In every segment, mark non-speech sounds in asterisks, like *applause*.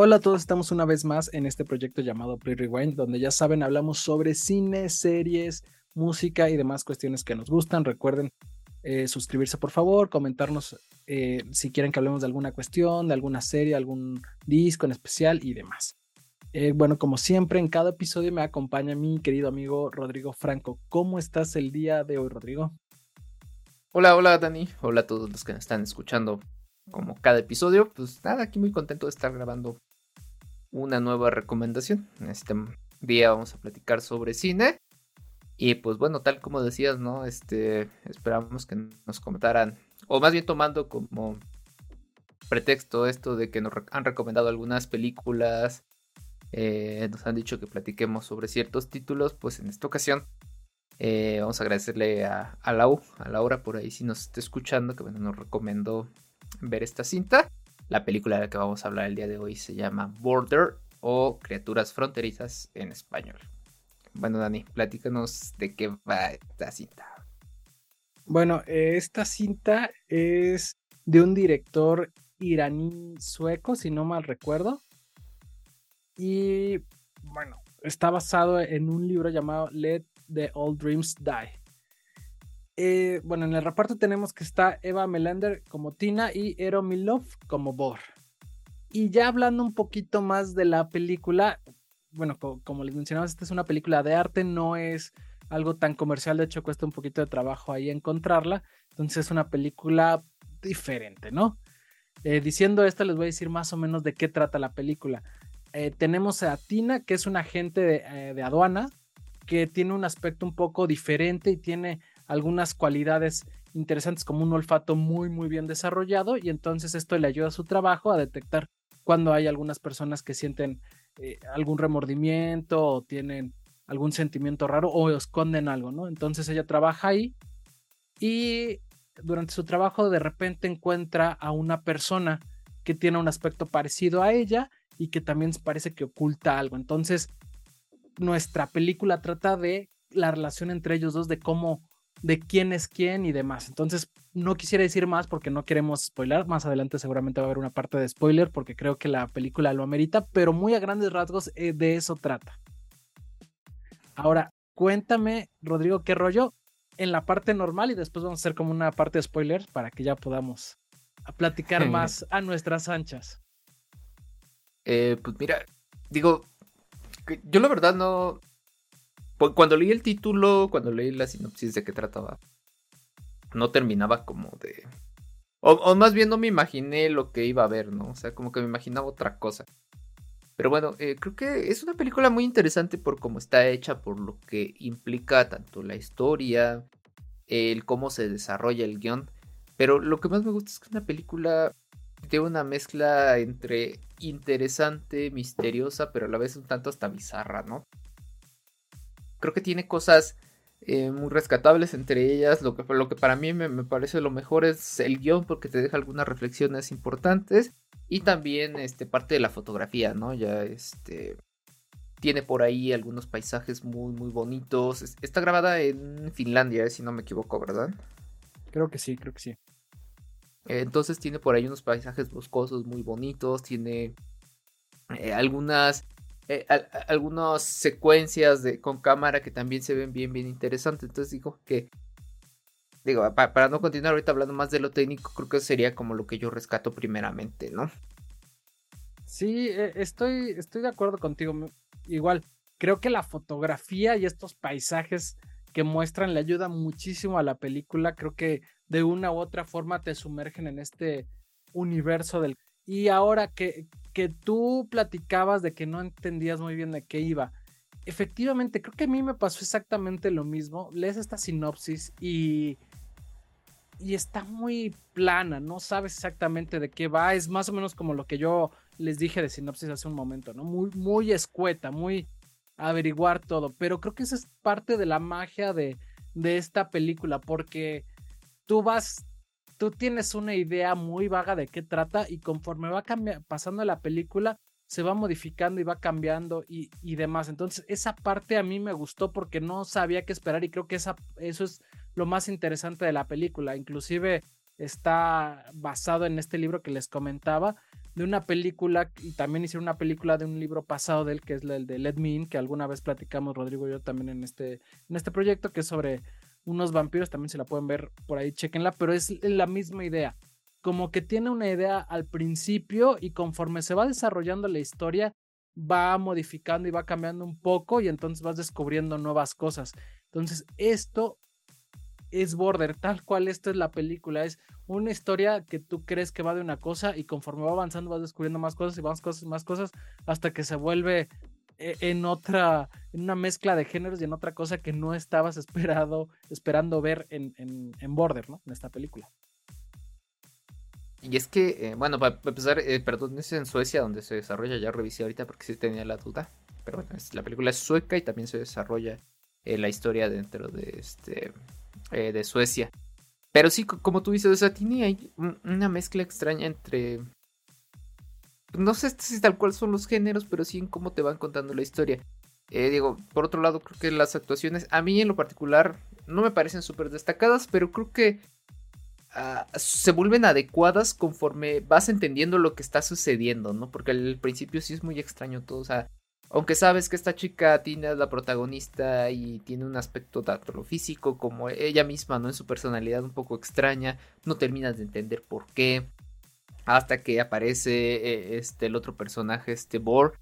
Hola a todos, estamos una vez más en este proyecto llamado Play Rewind, donde ya saben, hablamos sobre cine, series, música y demás cuestiones que nos gustan. Recuerden eh, suscribirse por favor, comentarnos eh, si quieren que hablemos de alguna cuestión, de alguna serie, algún disco en especial y demás. Eh, bueno, como siempre, en cada episodio me acompaña mi querido amigo Rodrigo Franco. ¿Cómo estás el día de hoy, Rodrigo? Hola, hola Dani, hola a todos los que me están escuchando como cada episodio. Pues nada, aquí muy contento de estar grabando una nueva recomendación. En este día vamos a platicar sobre cine. Y pues bueno, tal como decías, ¿no? Este, esperamos que nos comentaran, o más bien tomando como pretexto esto de que nos han recomendado algunas películas, eh, nos han dicho que platiquemos sobre ciertos títulos, pues en esta ocasión eh, vamos a agradecerle a, Lau, a Laura por ahí si nos está escuchando, que bueno, nos recomendó ver esta cinta. La película de la que vamos a hablar el día de hoy se llama Border o Criaturas Fronterizas en español. Bueno, Dani, platícanos de qué va esta cinta. Bueno, esta cinta es de un director iraní sueco, si no mal recuerdo. Y bueno, está basado en un libro llamado Let the Old Dreams Die. Eh, bueno, en el reparto tenemos que está Eva Melander como Tina y Ero Milov como Bor. Y ya hablando un poquito más de la película, bueno, como les mencionaba, esta es una película de arte, no es algo tan comercial, de hecho cuesta un poquito de trabajo ahí encontrarla, entonces es una película diferente, ¿no? Eh, diciendo esto, les voy a decir más o menos de qué trata la película. Eh, tenemos a Tina, que es un agente de aduana, que tiene un aspecto un poco diferente y tiene algunas cualidades interesantes como un olfato muy muy bien desarrollado y entonces esto le ayuda a su trabajo a detectar cuando hay algunas personas que sienten eh, algún remordimiento o tienen algún sentimiento raro o esconden algo, ¿no? Entonces ella trabaja ahí y durante su trabajo de repente encuentra a una persona que tiene un aspecto parecido a ella y que también parece que oculta algo. Entonces nuestra película trata de la relación entre ellos dos, de cómo de quién es quién y demás. Entonces, no quisiera decir más porque no queremos spoiler. Más adelante seguramente va a haber una parte de spoiler porque creo que la película lo amerita, pero muy a grandes rasgos eh, de eso trata. Ahora, cuéntame, Rodrigo, qué rollo en la parte normal y después vamos a hacer como una parte de spoiler para que ya podamos platicar *laughs* más a nuestras anchas. Eh, pues mira, digo, yo la verdad no, cuando leí el título, cuando leí la sinopsis de qué trataba, no terminaba como de... O, más bien no me imaginé lo que iba a ver, ¿no? O sea, como que me imaginaba otra cosa. Pero bueno, eh, creo que es una película muy interesante por cómo está hecha, por lo que implica tanto la historia, el cómo se desarrolla el guion. Pero lo que más me gusta es que una película tiene una mezcla entre interesante, misteriosa, pero a la vez un tanto hasta bizarra, ¿no? Creo que tiene cosas eh, muy rescatables, entre ellas lo que, lo que para mí me, parece lo mejor es el guion porque te deja algunas reflexiones importantes y también este, parte de la fotografía, ¿no? Ya este, tiene por ahí algunos paisajes muy, muy bonitos. Está grabada en Finlandia, si no me equivoco, ¿verdad? Creo que sí, creo que sí. Entonces tiene por ahí unos paisajes boscosos muy bonitos, tiene eh, algunas eh, algunas secuencias de, con cámara que también se ven bien, bien interesantes. Entonces digo que, digo, para no continuar ahorita hablando más de lo técnico, creo que sería como lo que yo rescato primeramente, ¿no? Sí, e, estoy, estoy de acuerdo contigo. Igual, creo que la fotografía y estos paisajes que muestran le ayuda muchísimo a la película. Creo que de una u otra forma te sumergen en este universo del... Y ahora que, que tú platicabas de que no entendías muy bien de qué iba. Efectivamente, creo que a mí me pasó exactamente lo mismo. Lees esta sinopsis y, y está muy plana, no sabes exactamente de qué va. Es más o menos como lo que yo les dije de sinopsis hace un momento, ¿no? Muy, muy escueta, muy averiguar todo. Pero creo que esa es parte de la magia de, de esta película, porque tú vas tú tienes una idea muy vaga de qué trata y conforme va pasando la película, se va modificando y va cambiando y, demás. Entonces, esa parte a mí me gustó porque no sabía qué esperar y creo que esa, eso es lo más interesante de la película. Inclusive está basado en este libro que les comentaba, de una película y también hicieron una película de un libro pasado de él que es el de Let Me In, que alguna vez platicamos Rodrigo y yo también en este, en este proyecto, que es sobre unos vampiros, también se la pueden ver por ahí, chequenla, pero es la misma idea. Como que tiene una idea al principio y conforme se va desarrollando la historia, va modificando y va cambiando un poco y entonces vas descubriendo nuevas cosas. Entonces, esto es Border, tal cual esta es la película, es una historia que tú crees que va de una cosa y conforme va avanzando vas descubriendo más cosas y más cosas, más cosas, hasta que se vuelve en otra, en una mezcla de géneros y en otra cosa que no estabas esperado, esperando ver en, en, Border, ¿no? En esta película. Y es que, eh, bueno, para empezar, eh, perdón, es en Suecia donde se desarrolla, ya revisé ahorita porque sí tenía la duda, pero bueno, la película es sueca y también se desarrolla la historia dentro de este eh, de Suecia. Pero sí, como tú dices, o sea, tiene ahí una mezcla extraña entre... No sé si tal cual son los géneros, pero sí en cómo te van contando la historia. Eh, digo, por otro lado, creo que las actuaciones, a mí en lo particular, no me parecen súper destacadas, pero creo que ah, se vuelven adecuadas conforme vas entendiendo lo que está sucediendo, ¿no? Porque al principio sí es muy extraño todo, o sea, aunque sabes que esta chica Tina es la protagonista y tiene un aspecto tanto lo físico como ella misma, ¿no? En su personalidad un poco extraña, no terminas de entender por qué. Hasta que aparece eh, este, el otro personaje, este Bor.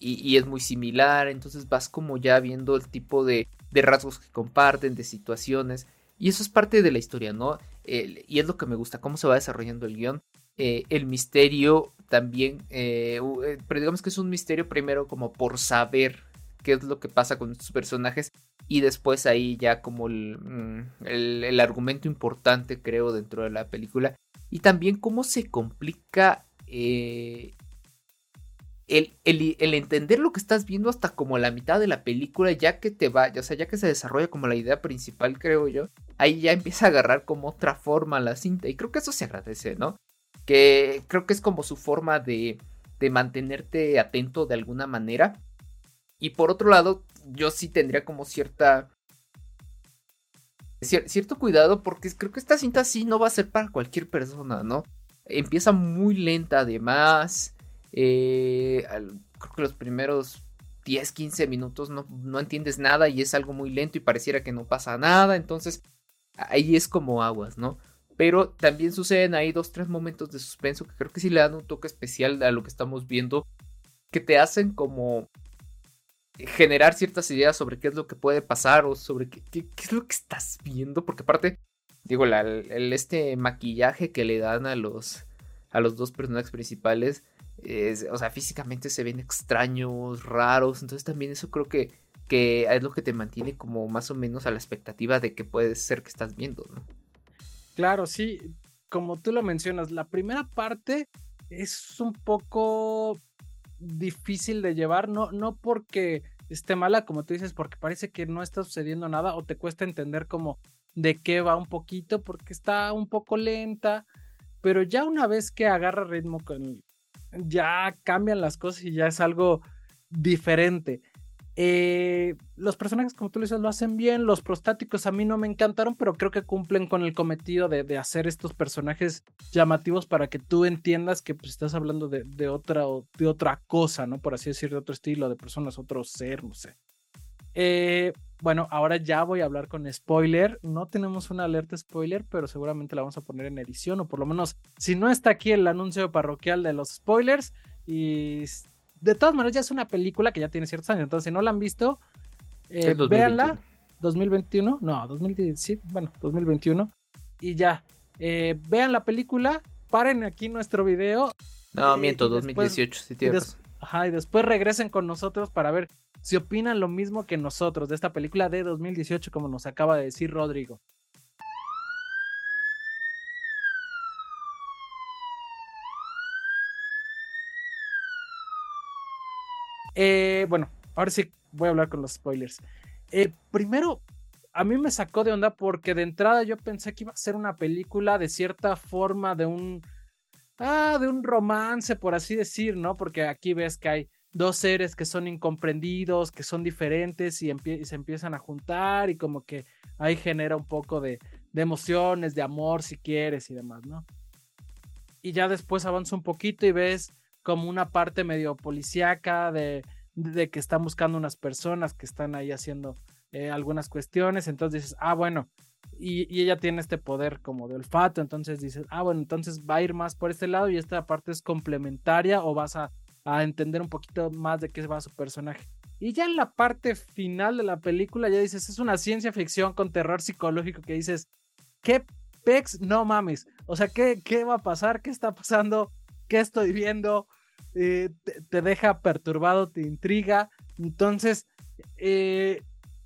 Y, es muy similar, entonces vas como ya viendo el tipo de, de rasgos que comparten, de situaciones. Y eso es parte de la historia, ¿no? y es lo que me gusta, cómo se va desarrollando el guion. Eh, el misterio también, eh, pero digamos que es un misterio primero como por saber qué es lo que pasa con estos personajes y después ahí ya como el, mm, el, argumento importante creo dentro de la película y también cómo se complica el, el, entender lo que estás viendo hasta como la mitad de la película, ya que te va, o sea, ya que se desarrolla como la idea principal, creo yo, ahí ya empieza a agarrar como otra forma la cinta. Y creo que eso se agradece, ¿no? que creo que es como su forma de, de mantenerte atento de alguna manera. Y por otro lado, yo sí tendría como cierta... cierto cuidado porque creo que esta cinta sí no va a ser para cualquier persona, ¿no? Empieza muy lenta además. Eh, creo que los primeros 10, 15 minutos no, no, entiendes nada y es algo muy lento y pareciera que no pasa nada. Entonces ahí es como aguas, ¿no? Pero también suceden ahí dos, tres momentos de suspenso que creo que sí le dan un toque especial a lo que estamos viendo. Que te hacen como generar ciertas ideas sobre qué es lo que puede pasar o sobre qué, es lo que estás viendo. Porque aparte, digo, el, este maquillaje que le dan a los, a los dos personajes principales, o sea, físicamente se ven extraños, raros. Entonces también eso creo que, que es lo que te mantiene como más o menos a la expectativa de que puede ser que estás viendo, ¿no? Claro, sí, como tú lo mencionas, la primera parte es un poco difícil de llevar, no, no porque esté mala, como tú dices, porque parece que no está sucediendo nada o te cuesta entender como de qué va un poquito, porque está un poco lenta, pero ya una vez que agarra ritmo con, ya cambian las cosas y ya es algo diferente. Eh, los personajes, como tú dices, lo hacen bien. Los prostáticos a mí no me encantaron, pero creo que cumplen con el cometido de, hacer estos personajes llamativos para que tú entiendas que pues, estás hablando de, otra, de otra cosa, ¿no? Por así decir, de otro estilo, de personas, otro ser, no sé. Eh, bueno, ahora ya voy a hablar con spoiler. No tenemos una alerta spoiler, pero seguramente la vamos a poner en edición, o por lo menos, si no está aquí el anuncio parroquial de los spoilers, y de todas maneras ya es una película que ya tiene ciertos años, entonces si no la han visto, eh, véanla. 2021, no, 2017, bueno, 2021, y ya, eh, vean la película, paren aquí nuestro video. No, eh, miento, 2018, si tienes. Ajá, y después regresen con nosotros para ver si opinan lo mismo que nosotros de esta película de 2018, como nos acaba de decir Rodrigo. Eh, bueno, ahora sí voy a hablar con los spoilers. Eh, primero, a mí me sacó de onda porque de entrada yo pensé que iba a ser una película de cierta forma de un. Ah, de un romance, por así decir, ¿no? Porque aquí ves que hay dos seres que son incomprendidos, que son diferentes y, se empiezan a juntar y como que ahí genera un poco de, de emociones, de amor si quieres y demás, ¿no? y ya después avanza un poquito y ves como una parte medio policíaca de, de que están buscando unas personas que están ahí haciendo eh, algunas cuestiones, entonces dices, ah, bueno, y, y, ella tiene este poder como de olfato, entonces dices, ah, bueno, entonces va a ir más por este lado y esta parte es complementaria o vas a, a entender un poquito más de qué va su personaje. Y ya en la parte final de la película ya dices, es una ciencia ficción con terror psicológico que dices, ¿qué pex? No mames. O sea, ¿qué, qué va a pasar? ¿Qué está pasando? ¿Qué estoy viendo? Eh, te, deja perturbado, te intriga. Entonces, eh,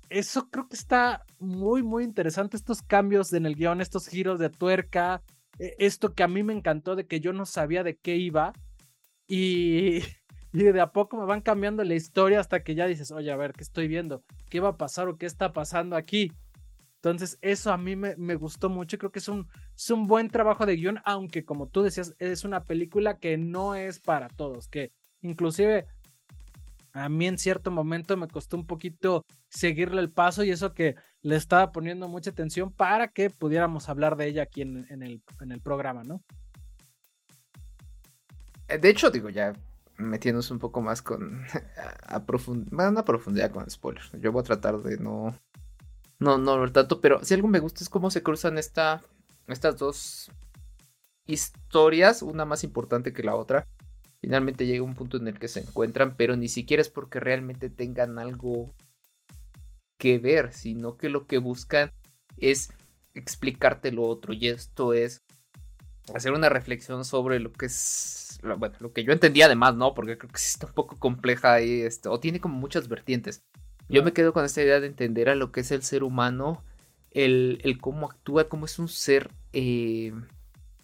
eso creo que está muy, muy interesante. Estos cambios en el guion, estos giros de tuerca. E, esto que a mí me encantó de que yo no sabía de qué iba. Y, *laughs* y de a poco me van cambiando la historia hasta que ya dices, oye, a ver, ¿qué estoy viendo? ¿Qué va a pasar o qué está pasando aquí? Entonces, eso a mí me, gustó mucho. Creo que es un, buen trabajo de guion, aunque como tú decías, es una película que no es para todos, que inclusive a mí en cierto momento me costó un poquito seguirle el paso y eso que le estaba poniendo mucha atención para que pudiéramos hablar de ella aquí en, el, programa, ¿no? Eh, de hecho, digo, ya metiéndose un poco más con *laughs* a, una profundidad con spoilers. Yo voy a tratar de no no, no tanto, pero si algo me gusta es cómo se cruzan esta, estas dos historias, una más importante que la otra. Finalmente llega un punto en el que se encuentran, pero ni siquiera es porque realmente tengan algo que ver, sino que lo que buscan es explicarte lo otro. Y esto es hacer una reflexión sobre lo que es, bueno, lo que yo entendía además, ¿no? Porque creo que sí está un poco compleja y esto, o tiene como muchas vertientes. Yo me quedo con esta idea de entender a lo que es el ser humano, el, el cómo actúa, cómo es un ser eh,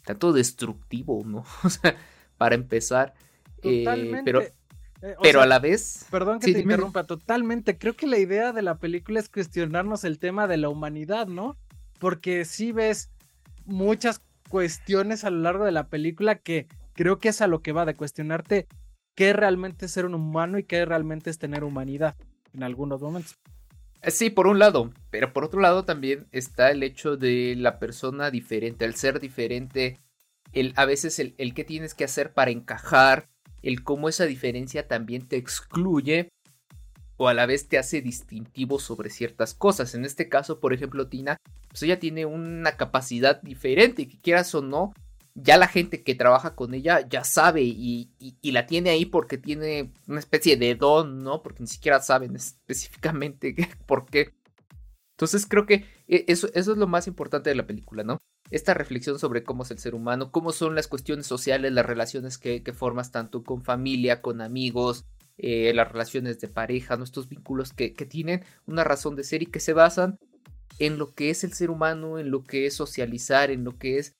tanto destructivo, ¿no? *laughs* O sea, para empezar. Eh, totalmente. pero eh, pero a la vez. Perdón que te interrumpa, totalmente. Creo que la idea de la película es cuestionarnos el tema de la humanidad, ¿no? Porque si ves muchas cuestiones a lo largo de la película que creo que es a lo que va, de cuestionarte qué realmente es ser un humano y qué realmente es tener humanidad en algunos momentos. Eh, sí, por un lado, pero por otro lado también está el hecho de la persona diferente, el ser diferente, el, a veces el, el que tienes que hacer para encajar, el cómo esa diferencia también te excluye o a la vez te hace distintivo sobre ciertas cosas. En este caso, por ejemplo, Tina, pues ella tiene una capacidad diferente, que quieras o no, ya la gente que trabaja con ella ya sabe y, la tiene ahí porque tiene una especie de don, ¿no? Porque ni siquiera saben específicamente *laughs* por qué. Entonces creo que e, eso, eso es lo más importante de la película, ¿no? Esta reflexión sobre cómo es el ser humano, cómo son las cuestiones sociales, las relaciones que, formas tanto con familia, con amigos, eh, las relaciones de pareja, nuestros vínculos que, que tienen una razón de ser y que se basan en lo que es el ser humano, en lo que es socializar, en lo que es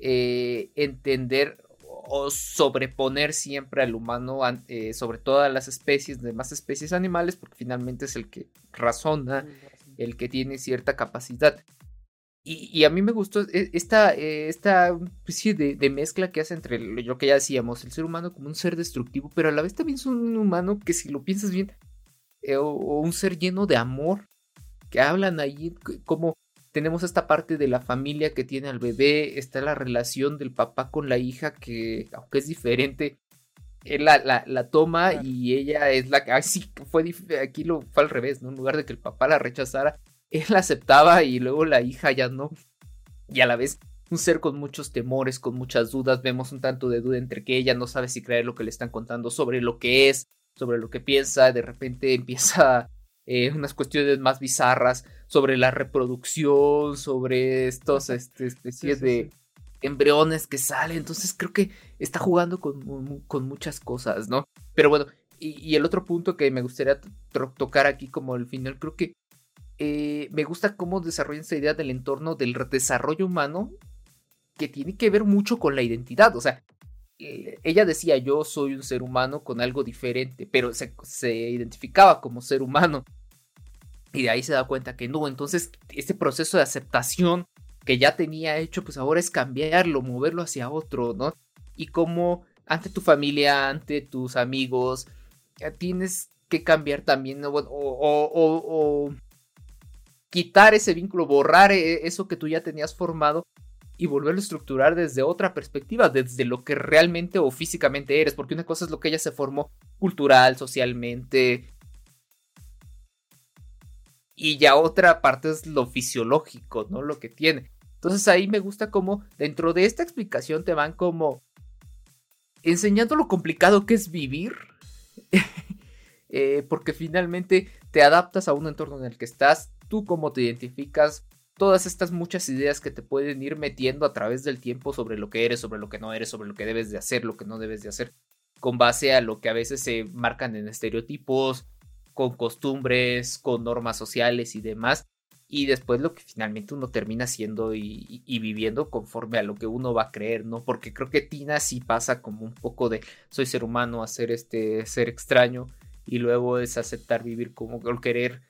eh, entender o sobreponer siempre al humano eh, sobre todas las especies, demás especies animales, porque finalmente es el que razona, el que tiene cierta capacidad. Y, a mí me gustó e, esta, eh, esta especie de, mezcla que hace entre lo que ya decíamos, el ser humano como un ser destructivo, pero a la vez también es un humano que si lo piensas bien, o, un ser lleno de amor, que hablan ahí como tenemos esta parte de la familia que tiene al bebé, está la relación del papá con la hija que, aunque es diferente, él la, la, toma y ella es la que, ay sí, fue aquí lo fue al revés, ¿no? En lugar de que el papá la rechazara, él la aceptaba y luego la hija ya no. Y a la vez un ser con muchos temores, con muchas dudas, vemos un tanto de duda entre que ella no sabe si creer lo que le están contando sobre lo que es, sobre lo que piensa, de repente *laughs* empieza eh, unas cuestiones más bizarras sobre la reproducción, sobre estos este, especies de embriones que salen. Entonces creo que está jugando con, con muchas cosas, ¿no? Pero bueno, y, el otro punto que me gustaría tocar aquí como el final, creo que eh, me gusta cómo desarrollan esta idea del entorno del desarrollo humano que tiene que ver mucho con la identidad. O sea, eh, ella decía yo soy un ser humano con algo diferente, pero se, se identificaba como ser humano. Y de ahí se da cuenta que no, entonces este proceso de aceptación que ya tenía hecho, pues ahora es cambiarlo, moverlo hacia otro, ¿no? Y como ante tu familia, ante tus amigos, ya tienes que cambiar también, ¿no? o, o, quitar ese vínculo, borrar e, eso que tú ya tenías formado y volverlo a estructurar desde otra perspectiva, desde lo que realmente o físicamente eres, porque una cosa es lo que ella se formó cultural, socialmente, y ya otra parte es lo fisiológico, ¿no? Lo que tiene. Entonces ahí me gusta como dentro de esta explicación te van como enseñando lo complicado que es vivir, *laughs* eh, porque finalmente te adaptas a un entorno en el que estás, tú cómo te identificas, todas estas muchas ideas que te pueden ir metiendo a través del tiempo sobre lo que eres, sobre lo que no eres, sobre lo que debes de hacer, lo que no debes de hacer, con base a lo que a veces se marcan en estereotipos, con costumbres, con normas sociales y demás. Y después lo que finalmente uno termina siendo y, viviendo conforme a lo que uno va a creer, ¿no? Porque creo que Tina sí pasa como un poco de soy ser humano a ser este ser extraño y luego es aceptar vivir como querer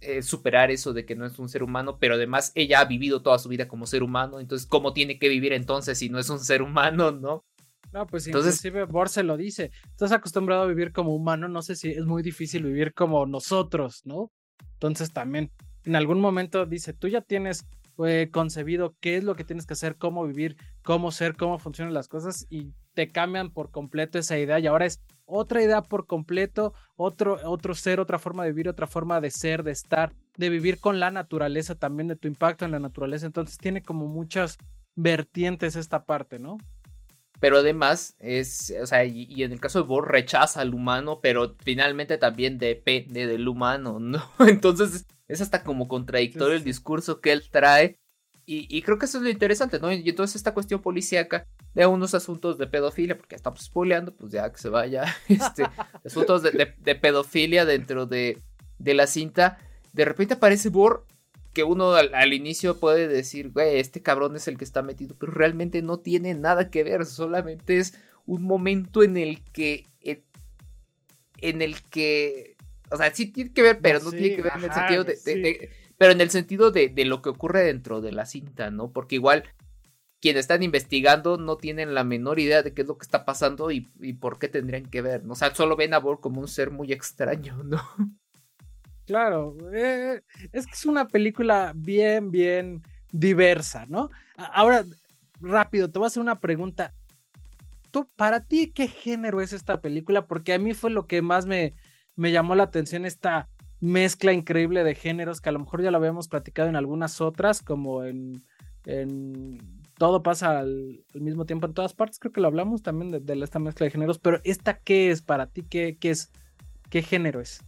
eh, superar eso de que no es un ser humano, pero además ella ha vivido toda su vida como ser humano, entonces ¿cómo tiene que vivir entonces si no es un ser humano, no? No, pues entonces, inclusive Bor se lo dice, estás acostumbrado a vivir como humano, no sé si es muy difícil vivir como nosotros, ¿no? Entonces también en algún momento dice, tú ya tienes eh, concebido qué es lo que tienes que hacer, cómo vivir, cómo ser, cómo funcionan las cosas y te cambian por completo esa idea y ahora es otra idea por completo, otro, otro ser, otra forma de vivir, otra forma de ser, de estar, de vivir con la naturaleza también, de tu impacto en la naturaleza. Entonces tiene como muchas vertientes esta parte, ¿no? Pero además es, o sea, y, en el caso de Bor rechaza al humano, pero finalmente también depende del humano, ¿no? *laughs* Entonces es hasta como contradictorio el discurso que él trae. Y, creo que eso es lo interesante, ¿no? Y entonces esta cuestión policíaca de unos asuntos de pedofilia, porque estamos spoileando, pues ya que se vaya, *laughs* este, asuntos de, pedofilia dentro de, de, la cinta, de repente aparece Bor, que uno al, inicio puede decir, güey, este cabrón es el que está metido, pero realmente no tiene nada que ver, solamente es un momento en el que, en, el que, o sea, sí tiene que ver, pero no tiene que ver en el sentido de, pero en el sentido de, de lo que ocurre dentro de la cinta, ¿no? Porque igual quienes están investigando no tienen la menor idea de qué es lo que está pasando y, por qué tendrían que ver, ¿no? O sea, solo ven a Bor como un ser muy extraño, *laughs* ¿no? Claro, eh, es que es una película bien, bien diversa, ¿no? Ahora, rápido, te voy a hacer una pregunta. ¿Tú, para ti, qué género es esta película? Porque a mí fue lo que más me, me llamó la atención, esta mezcla increíble de géneros que a lo mejor ya lo habíamos platicado en algunas otras, como en, en todo pasa al, mismo tiempo en todas partes. Creo que lo hablamos también de, esta mezcla de géneros, pero ¿esta qué es para ti? ¿Qué, qué es? ¿Qué género es?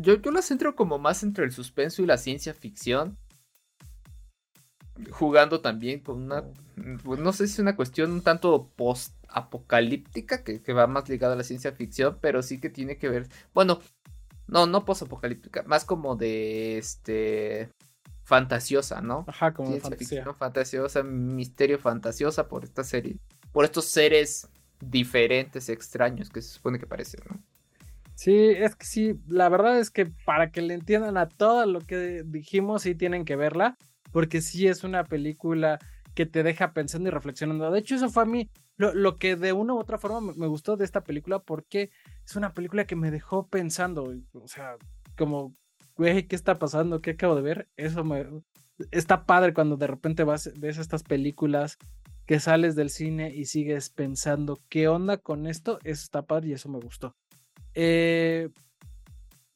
Yo, yo la centro como más entre el suspenso y la ciencia ficción. Jugando también con una. Pues, no sé si es una cuestión un tanto post-apocalíptica, que, que va más ligada a la ciencia ficción, pero sí que tiene que ver. Bueno, no, no post-apocalíptica, más como de este fantasiosa, ¿no? Ajá, como fantasía. fantasiosa, misterio fantasiosa por esta serie, por estos seres diferentes, extraños que se supone que parecen, ¿no? Sí, es que sí, la verdad es que para que le entiendan a todo lo que dijimos, sí tienen que verla, porque sí es una película que te deja pensando y reflexionando. De hecho, eso fue a mí lo, que de una u otra forma me, gustó de esta película, porque es una película que me dejó pensando, o sea, como güey, ¿qué está pasando? ¿Qué acabo de ver? Eso me... Está padre cuando de repente vas, ves estas películas que sales del cine y sigues pensando, ¿qué onda con esto? Eso está padre y eso me gustó. Eh,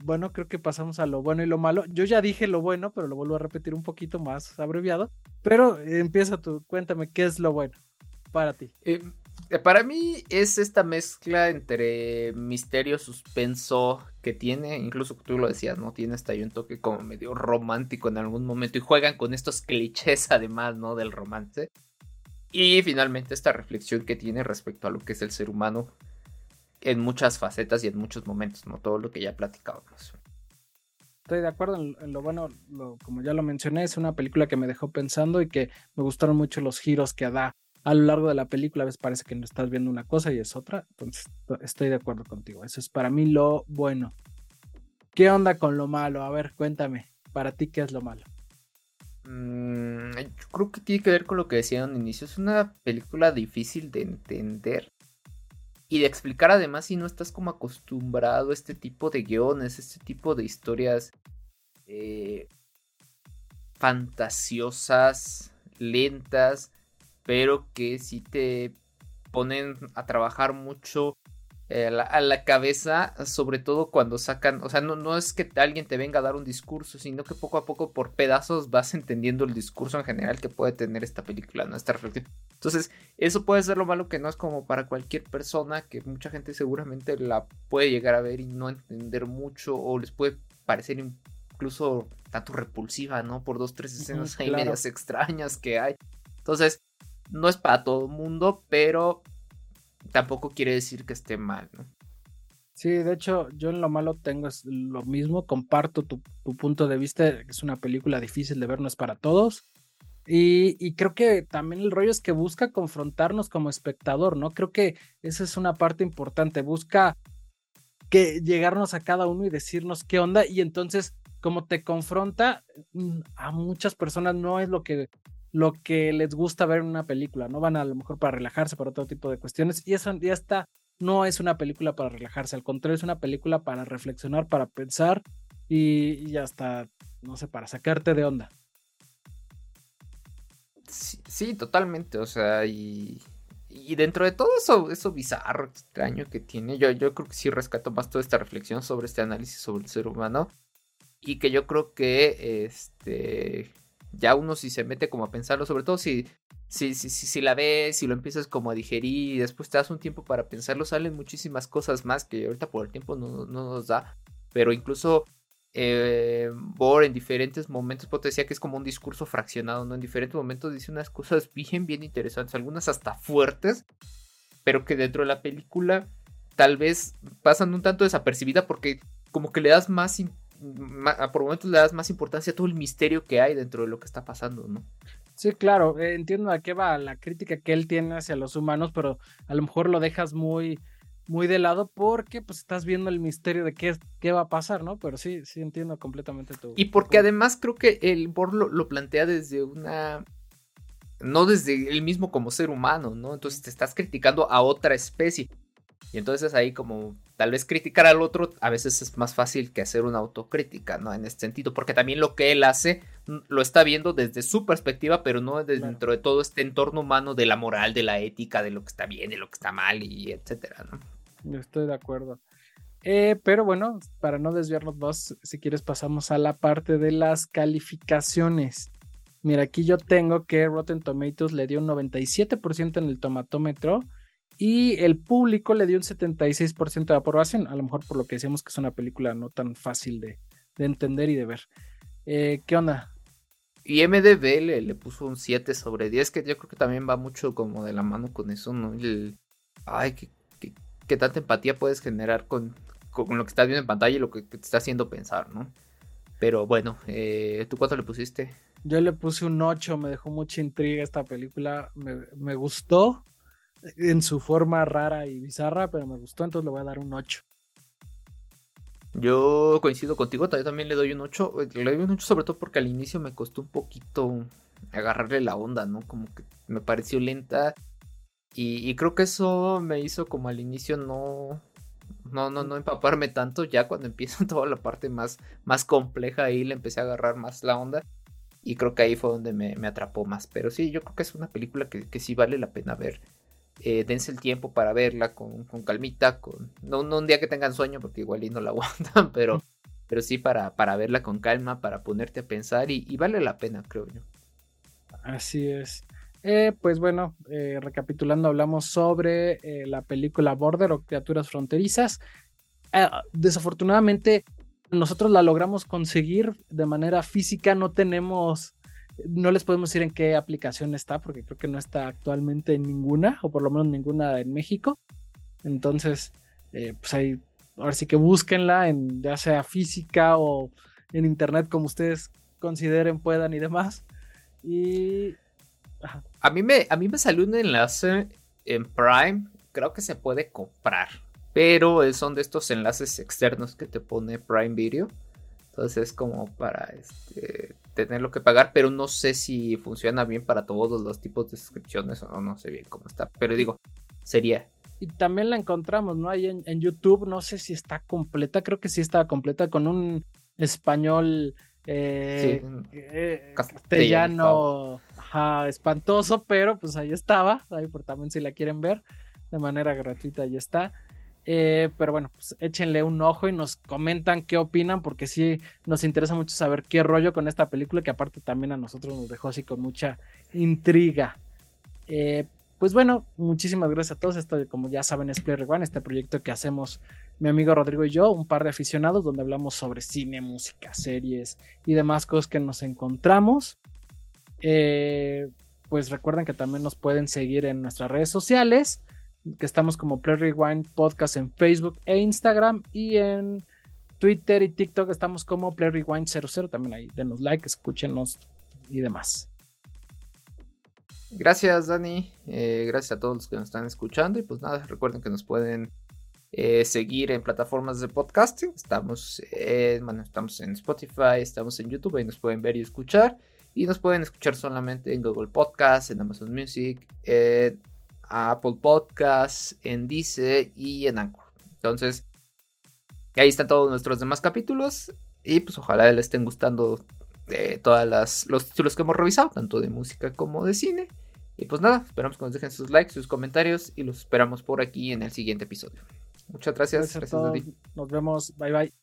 bueno, creo que pasamos a lo bueno y lo malo. Yo ya dije lo bueno, pero lo vuelvo a repetir un poquito más abreviado. Pero empieza tú, cuéntame, ¿qué es lo bueno para ti? Eh, eh, para mí es esta mezcla entre misterio, suspenso que tiene, incluso tú lo decías, ¿no? Tiene hasta ahí un toque como medio romántico en algún momento y juegan con estos clichés *laughs* además, ¿no? Del romance. Y finalmente esta reflexión que tiene respecto a lo que es el ser humano en muchas facetas y en muchos momentos, ¿no? Todo lo que ya platicábamos. Estoy de acuerdo en, lo bueno, como ya lo mencioné, es una película que me dejó pensando y que me gustaron mucho los giros que da a lo largo de la película a veces parece que no estás viendo una cosa y es otra. Entonces, estoy de acuerdo contigo. Eso es para mí lo bueno. ¿Qué onda con lo malo? A ver, cuéntame. Para ti, ¿qué es lo malo? Mm, yo creo que tiene que ver con lo que decía al inicio. Es una película difícil de entender y de explicar además si no estás como acostumbrado a este tipo de guiones, este tipo de historias eh, fantasiosas, lentas pero que sí te ponen a trabajar mucho eh, a, la, cabeza, sobre todo cuando sacan, o sea, no, no es que alguien te venga a dar un discurso, sino que poco a poco por pedazos vas *laughs* entendiendo el discurso en general que puede tener esta película, ¿no? Esta reflexión. Entonces, eso puede ser lo malo que no es como para cualquier persona, que mucha gente seguramente la puede llegar a ver y no entender mucho, o les puede parecer incluso tanto repulsiva, ¿no? Por dos, tres escenas ahí medias extrañas que hay. Entonces, no es para todo el mundo, pero tampoco quiere decir que esté mal, ¿no? Sí, de hecho, yo en lo malo tengo lo mismo, comparto tu, punto de vista, es una película difícil de ver, no es para todos. Y, creo que también el rollo es que busca confrontarnos como espectador, ¿no? Creo que esa es una parte importante, busca que llegarnos a cada uno y decirnos qué onda y entonces como te confronta mm, a muchas personas no es lo que lo que les gusta ver en una película, ¿no? Van a, lo mejor para relajarse, para otro tipo de cuestiones, y eso ya está, no es una película para relajarse, al contrario, es una película para reflexionar, para pensar y, ya hasta, no sé, para sacarte de onda. Sí, totalmente, o sea, y, y dentro de todo eso, eso bizarro, extraño que tiene, yo, yo creo que sí rescato más toda esta reflexión sobre este análisis sobre el ser humano y que yo creo que este ya uno si se mete como a pensarlo, sobre todo si, si, si, si, la ves, si lo empiezas como a digerir y después te das un tiempo para pensarlo, salen muchísimas cosas más que ahorita por el tiempo no, nos da, pero incluso eh, en diferentes momentos, pues te decía que es como un discurso fraccionado, ¿no? En diferentes momentos dice unas cosas bien, bien interesantes, algunas hasta fuertes, pero que dentro de la película tal vez pasan un tanto desapercibida porque como que le das más por momentos le das más importancia a todo el misterio que hay dentro de lo que está pasando, ¿no? Sí, claro, eh, entiendo a qué va la crítica que él tiene hacia los humanos, pero a lo mejor lo dejas muy, muy de lado porque pues estás viendo el misterio de qué, qué va a pasar, ¿no? Pero sí, sí entiendo completamente todo. Y porque además creo que el Bor lo, plantea desde una no desde él mismo como ser humano, ¿no? Entonces te estás criticando a otra especie. Y entonces ahí como tal vez criticar al otro a veces es más fácil que hacer una autocrítica, ¿no? En este sentido, porque también lo que él hace mm, lo está viendo desde su perspectiva, pero no dentro de todo este entorno humano de la moral, de la ética, de lo que está bien, de lo que está mal y etcétera, ¿no? Estoy de acuerdo. Eh, pero bueno, para no desviarnos más, si quieres pasamos a la parte de las calificaciones. Mira, aquí yo tengo que Rotten Tomatoes le dio un 97% en el tomatómetro y el público le dio un 76% de aprobación, a lo mejor por lo que decíamos que es una película no tan fácil de, entender y de ver. Eh, ¿Qué onda? Y MDB le, puso un 7 sobre 10, que yo creo que también va mucho como de la mano con eso, ¿no? ay, qué, tanta empatía puedes generar con, con, lo que estás viendo en pantalla y lo que, te está haciendo pensar, ¿no? Pero bueno, eh, ¿tú cuánto le pusiste? Yo le puse un 8, me dejó mucha intriga esta película, me, me gustó, en su forma rara y bizarra, pero me gustó, entonces le voy a dar un 8. Yo coincido contigo, también le doy un 8. Le doy un 8 sobre todo porque al inicio me costó un poquito agarrarle la onda, ¿no? Como que me pareció lenta. Y, creo que eso me hizo como al inicio no, no, no, no empaparme tanto. Ya cuando *laughs* empieza toda la parte más, más compleja ahí le empecé a agarrar más la onda. Y creo que ahí fue donde me, atrapó más. Pero sí, yo creo que es una película que, que sí vale la pena ver eh, dense el tiempo para verla con, calmita, con no, un día que tengan sueño porque igual y no la *laughs* aguantan, pero, pero sí para, para verla con calma, para ponerte a pensar y, vale la pena, creo yo. Así es. Eh, pues bueno, eh, recapitulando, hablamos sobre la película Border o Criaturas Fronterizas. desafortunadamente, nosotros la logramos conseguir de manera física, no tenemos no les podemos decir en qué aplicación está, porque creo que no está actualmente en ninguna, o por lo menos ninguna en México. Entonces, eh, pues ahí, ahora sí que búsquenla en ya sea física o en internet, como ustedes consideren, puedan y demás. Y. A mí, me, a mí me salió un enlace en Prime, creo que se puede comprar, pero son de estos enlaces externos que te pone Prime Video. Entonces es como para este, tenerlo que pagar, pero no sé si funciona bien para todos los tipos de suscripciones o no, sé bien cómo está. Pero digo, sería. Y también la encontramos, ¿no? Ahí en, YouTube, no sé si está completa, creo que sí está completa con un español Eh, eh, castellano, espantoso, pero pues ahí estaba, ahí por también si la quieren ver de manera gratuita, ahí está. Eh, pero bueno, pues échenle un ojo y nos comentan qué opinan, porque sí nos interesa mucho saber qué rollo con esta película, que aparte también a nosotros nos dejó así con mucha intriga. Eh, pues bueno, muchísimas gracias a todos. Esto, como ya saben, es Player One, este proyecto que hacemos mi amigo Rodrigo y yo, un par de aficionados, donde hablamos sobre cine, música, series y demás cosas que nos encontramos. Eh, pues recuerden que también nos pueden seguir en nuestras redes sociales que estamos como Play Rewind Podcast en Facebook e Instagram y en Twitter y TikTok estamos como Play Rewind 00 también ahí denos like, escúchenos y demás. Gracias Dani, eh, gracias a todos los que nos están escuchando y pues nada, recuerden que nos pueden eh, seguir en plataformas de podcasting, estamos, bueno, estamos en Spotify, estamos en YouTube, ahí nos pueden ver y escuchar. Y nos pueden escuchar solamente en Google Podcast, en Amazon Music, Apple Podcasts, en Dice y en Anchor. Entonces, ahí están todos nuestros demás capítulos. Y pues ojalá les estén gustando de todas los títulos que hemos revisado, tanto de música como de cine. Y pues nada, esperamos que nos dejen sus likes, sus comentarios y los esperamos por aquí en el siguiente episodio. Muchas gracias. Gracias, Nos vemos. Bye bye.